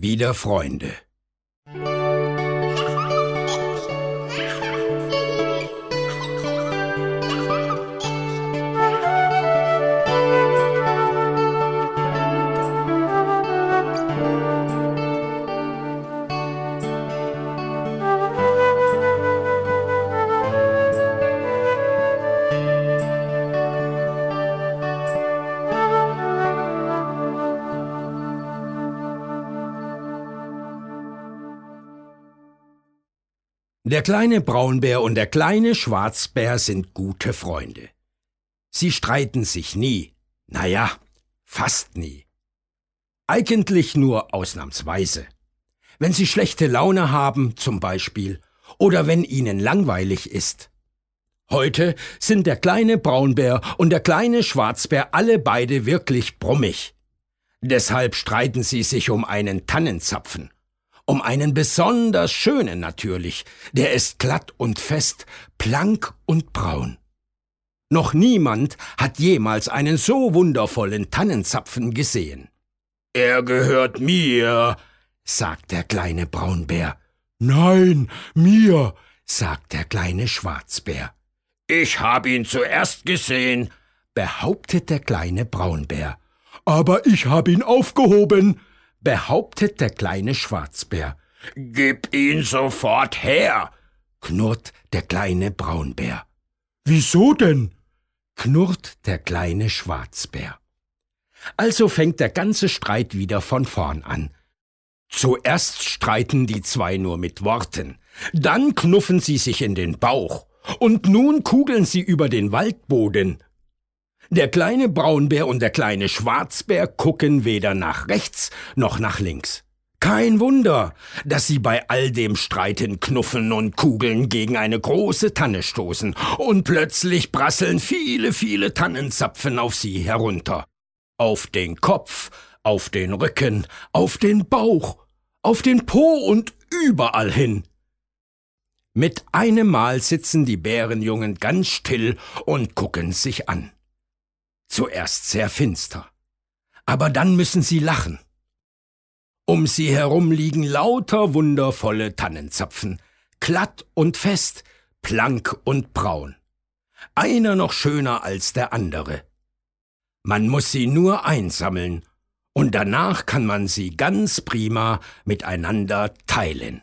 Wieder Freunde. Der kleine Braunbär und der kleine Schwarzbär sind gute Freunde. Sie streiten sich nie, naja, fast nie. Eigentlich nur ausnahmsweise. Wenn sie schlechte Laune haben, zum Beispiel, oder wenn ihnen langweilig ist. Heute sind der kleine Braunbär und der kleine Schwarzbär alle beide wirklich brummig. Deshalb streiten sie sich um einen Tannenzapfen um einen besonders schönen natürlich, der ist glatt und fest, plank und braun. Noch niemand hat jemals einen so wundervollen Tannenzapfen gesehen. Er gehört mir, sagt der kleine Braunbär. Nein, mir, sagt der kleine Schwarzbär. Ich hab ihn zuerst gesehen, behauptet der kleine Braunbär. Aber ich hab ihn aufgehoben, behauptet der kleine Schwarzbär. Gib ihn sofort her, knurrt der kleine Braunbär. Wieso denn? knurrt der kleine Schwarzbär. Also fängt der ganze Streit wieder von vorn an. Zuerst streiten die zwei nur mit Worten, dann knuffen sie sich in den Bauch, und nun kugeln sie über den Waldboden, der kleine Braunbär und der kleine Schwarzbär gucken weder nach rechts noch nach links. Kein Wunder, dass sie bei all dem Streiten, Knuffen und Kugeln gegen eine große Tanne stoßen, und plötzlich prasseln viele, viele Tannenzapfen auf sie herunter. Auf den Kopf, auf den Rücken, auf den Bauch, auf den Po und überall hin. Mit einem Mal sitzen die Bärenjungen ganz still und gucken sich an. Zuerst sehr finster. Aber dann müssen sie lachen. Um sie herum liegen lauter wundervolle Tannenzapfen, glatt und fest, plank und braun. Einer noch schöner als der andere. Man muss sie nur einsammeln, und danach kann man sie ganz prima miteinander teilen.